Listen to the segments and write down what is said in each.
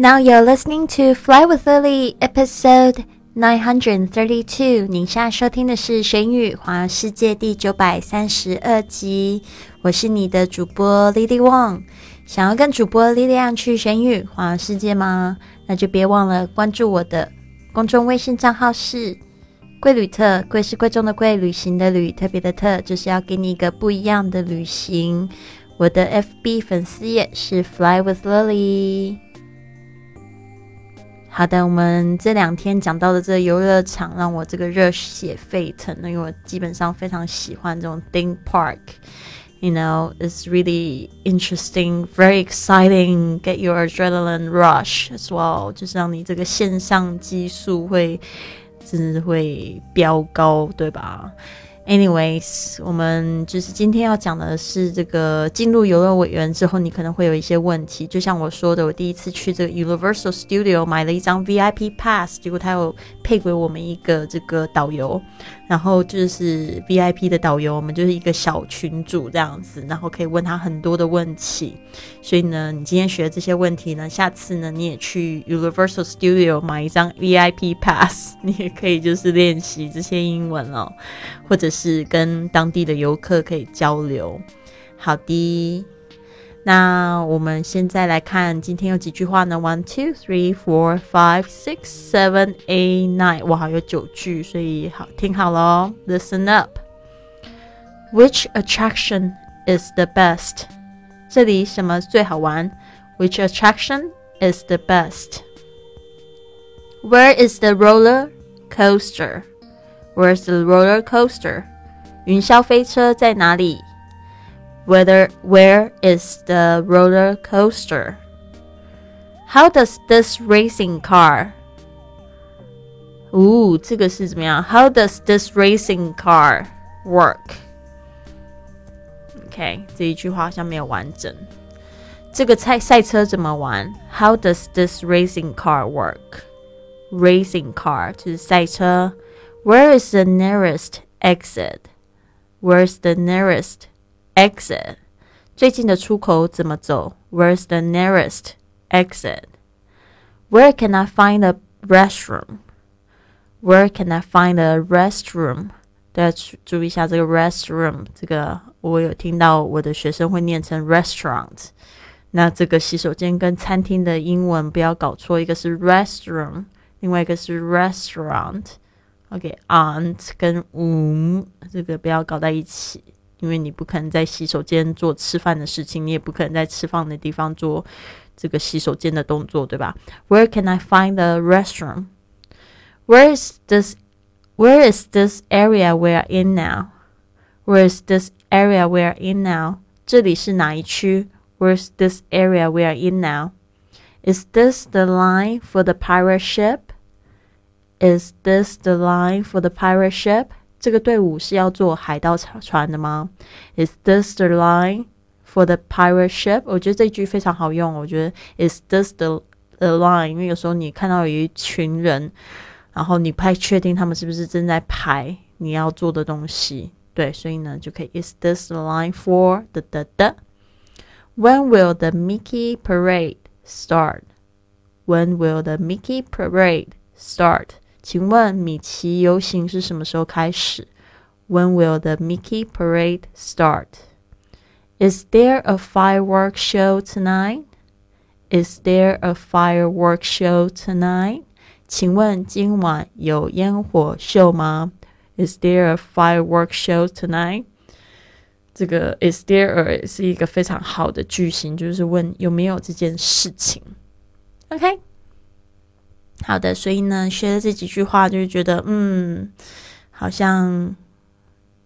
Now you're listening to Fly with Lily, episode nine hundred thirty-two。您现在收听的是《神语环游世界》第九百三十二集。我是你的主播 Lily Wang。想要跟主播 Lily 去神语环游世界吗？那就别忘了关注我的公众微信账号是“贵旅特”，贵是贵重的贵，旅行的旅，特别的特，就是要给你一个不一样的旅行。我的 FB 粉丝页是 Fly with Lily。好的，我们这两天讲到的这个游乐场，让我这个热血沸腾。因为我基本上非常喜欢这种 theme park。You know, it's really interesting, very exciting. Get your adrenaline rush as well，就是让你这个线上激素会真的会飙高，对吧？Anyways，我们就是今天要讲的是这个进入游乐委员之后，你可能会有一些问题。就像我说的，我第一次去这个 Universal Studio 买了一张 VIP Pass，结果他有配给我们一个这个导游，然后就是 VIP 的导游，我们就是一个小群主这样子，然后可以问他很多的问题。所以呢，你今天学的这些问题呢，下次呢你也去 Universal Studio 买一张 VIP Pass，你也可以就是练习这些英文哦，或者。是跟当地的游客可以交流。好的，那我们现在来看今天有几句话呢？One, two, three, four, five, six, seven, eight, nine。哇，有九句，所以好听好喽，listen up。Which attraction is the best？这里什么最好玩？Which attraction is the best? Where is the roller coaster? Where's the roller coaster? 云霄飞车在哪里？？Whether where is the roller coaster? How does this racing car? 哦，这个是怎么样？How does this racing car work? OK，这一句话好像没有完整。这个赛赛车怎么玩？How does this racing car work? Racing car 就是赛车。where is the nearest exit? Where's the nearest exit? 最近的出口怎么走？Where's the nearest exit? Where can I find a restroom? Where can I find a restroom? 大家注意一下这个 restroom，这个我有听到我的学生会念成 restaurant。那这个洗手间跟餐厅的英文不要搞错，一个是 restroom，另外一个是 restaurant。OK，aunt 跟 um 这个不要搞在一起， 因为你不可能在洗手间做吃饭的事情，你也不可能在吃饭的地方做这个洗手间的动作，对吧？Where can I find the restroom? Where is this? Where is this area we're in now? Where is this area we're in now? 这里是哪一区？Where's this area we're in now? Is this the line for the pirate ship? Is this the line for the pirate ship？ 这个队伍是要坐海盗船的吗？Is this the line for the pirate ship？我觉得这句非常好用。我觉得 Is this the the line？因为有时候你看到有一群人，然后你不太确定他们是不是正在排你要做的东西。对，所以呢就可以 Is this the line for the the the? When will the Mickey parade start? When will the Mickey parade start? 请问米奇游行是什么时候开始？When will the Mickey Parade start? Is there a fireworks show tonight? Is there a fireworks show tonight? 请问今晚有烟火秀吗？Is there a fireworks show tonight? 这个 is there 是一个非常好的句型，就是问有没有这件事情。OK。 好的，所以呢，学了这几句话，就是觉得，嗯，好像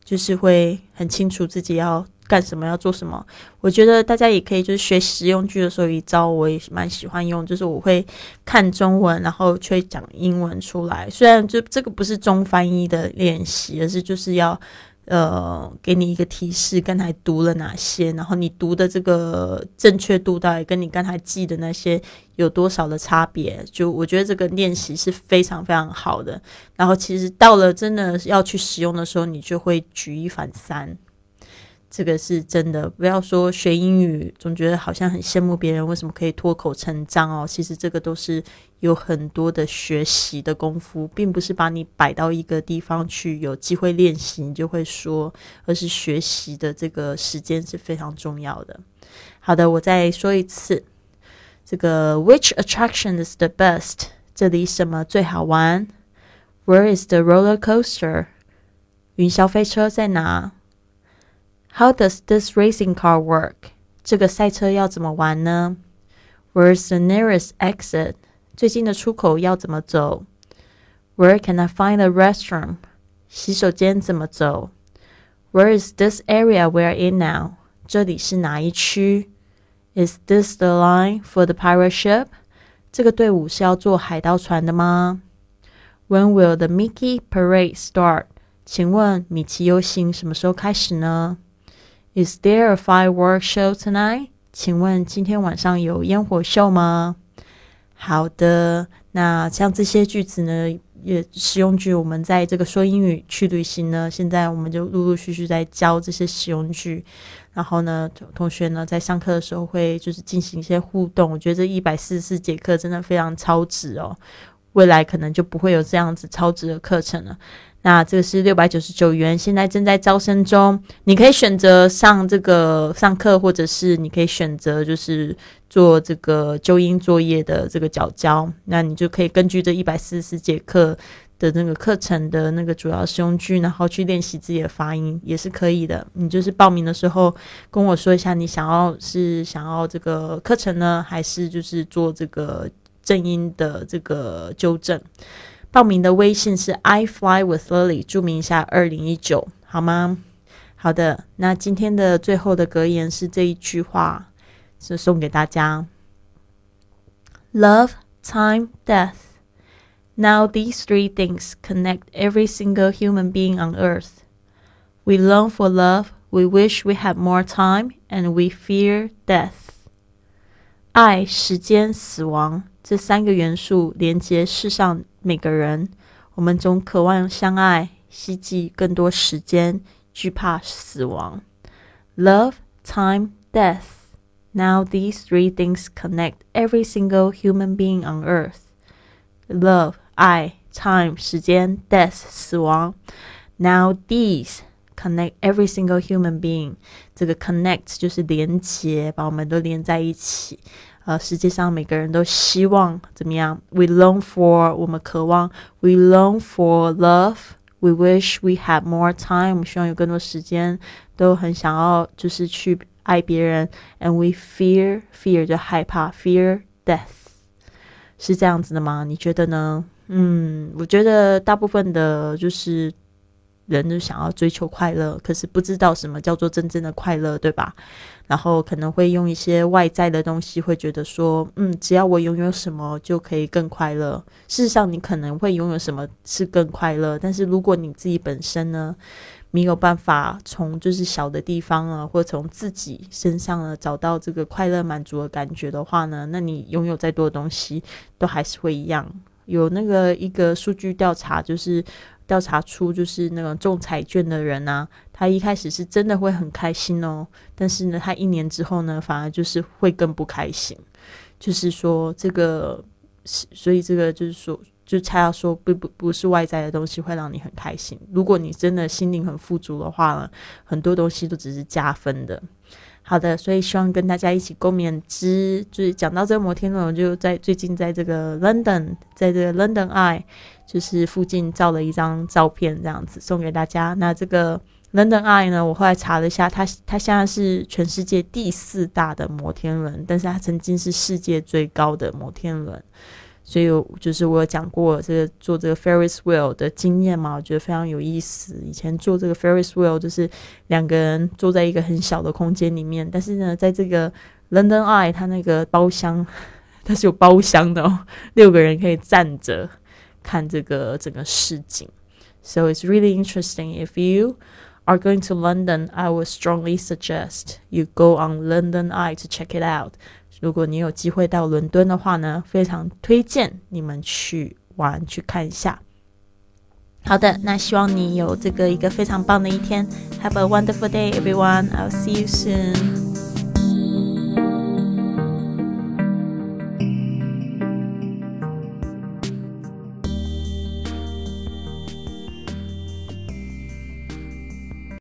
就是会很清楚自己要干什么，要做什么。我觉得大家也可以，就是学实用句的时候，一招我也蛮喜欢用，就是我会看中文，然后去讲英文出来。虽然就这个不是中翻译的练习，而是就是要。呃，给你一个提示，刚才读了哪些，然后你读的这个正确度到底跟你刚才记的那些有多少的差别？就我觉得这个练习是非常非常好的。然后其实到了真的要去使用的时候，你就会举一反三。这个是真的，不要说学英语，总觉得好像很羡慕别人为什么可以脱口成章哦。其实这个都是有很多的学习的功夫，并不是把你摆到一个地方去有机会练习你就会说，而是学习的这个时间是非常重要的。好的，我再说一次，这个 Which attraction is the best？这里什么最好玩？Where is the roller coaster？云霄飞车在哪 ？How does this racing car work？这个赛车要怎么玩呢？Where's the nearest exit？最近的出口要怎么走？Where can I find a restroom？洗手间怎么走？Where is this area we're in now？这里是哪一区？Is this the line for the pirate ship？这个队伍是要坐海盗船的吗？When will the Mickey Parade start？请问米奇游行什么时候开始呢 ？Is there a fireworks show tonight？请问今天晚上有烟火秀吗？好的，那像这些句子呢，也实用句，我们在这个说英语去旅行呢，现在我们就陆陆续续在教这些实用句。然后呢，同学呢在上课的时候会就是进行一些互动。我觉得这一百四十四节课真的非常超值哦，未来可能就不会有这样子超值的课程了。那这个是六百九十九元，现在正在招生中。你可以选择上这个上课，或者是你可以选择就是做这个纠音作业的这个角教。那你就可以根据这一百四十四节课的那个课程的那个主要使用句，然后去练习自己的发音，也是可以的。你就是报名的时候跟我说一下，你想要是想要这个课程呢，还是就是做这个正音的这个纠正。报名的微信是 I fly with Lily，注明一下二零一九，好吗？好的，那今天的最后的格言是这一句话，是送给大家：Love, time, death. Now these three things connect every single human being on earth. We long for love, we wish we had more time, and we fear death. 爱、时间、死亡 这三个元素连接世上每个人。我们总渴望相爱，希冀更多时间，惧怕死亡。Love, time, death. Now these three things connect every single human being on earth. Love, 爱，time 时间，death 死亡。Now these connect every single human being，这个 connect 就是连接，把我们都连在一起。呃，世界上每个人都希望怎么样？We long for 我们渴望，We long for love。We wish we had more time。我们希望有更多时间，都很想要就是去爱别人。And we fear fear 就害怕，fear death 是这样子的吗？你觉得呢？嗯，我觉得大部分的就是。 人就想要追求快乐，可是不知道什么叫做真正的快乐，对吧？然后可能会用一些外在的东西，会觉得说，嗯，只要我拥有什么就可以更快乐。事实上，你可能会拥有什么是更快乐，但是如果你自己本身呢，没有办法从就是小的地方啊，或从自己身上呢找到这个快乐满足的感觉的话呢，那你拥有再多的东西都还是会一样。有那个一个数据调查，就是。调查出就是那个中彩券的人呢，他一开始是真的会很开心哦，但是呢，他一年之后呢，反而就是会更不开心。就是说这个，所以这个就是说，就他要说不不不是外在的东西会让你很开心。如果你真的心灵很富足的话呢，很多东西都只是加分的。好的，所以希望跟大家一起共勉之。就是讲到这个摩天轮，我就在最近在这个 London，在这个 London Eye，就是附近照了一张照片，这样子送给大家。那这个 London Eye 呢，我后来查了一下，它它现在是全世界第四大的摩天轮，但是它曾经是世界最高的摩天轮。所以就是我有讲过这个做这个 Ferris wheel 的经验嘛，我觉得非常有意思。以前做这个 Ferris wheel 就是两个人坐在一个很小的空间里面，但是呢，在这个 London Eye 它那个包厢它是有包厢的，哦，六个人可以站着看这个整个市景。So it's really interesting. If you are going to London, I would strongly suggest you go on London Eye to check it out. 如果你有机会到伦敦的话呢，非常推荐你们去玩去看一下。好的，那希望你有这个一个非常棒的一天。Have a wonderful day, everyone. I'll see you soon.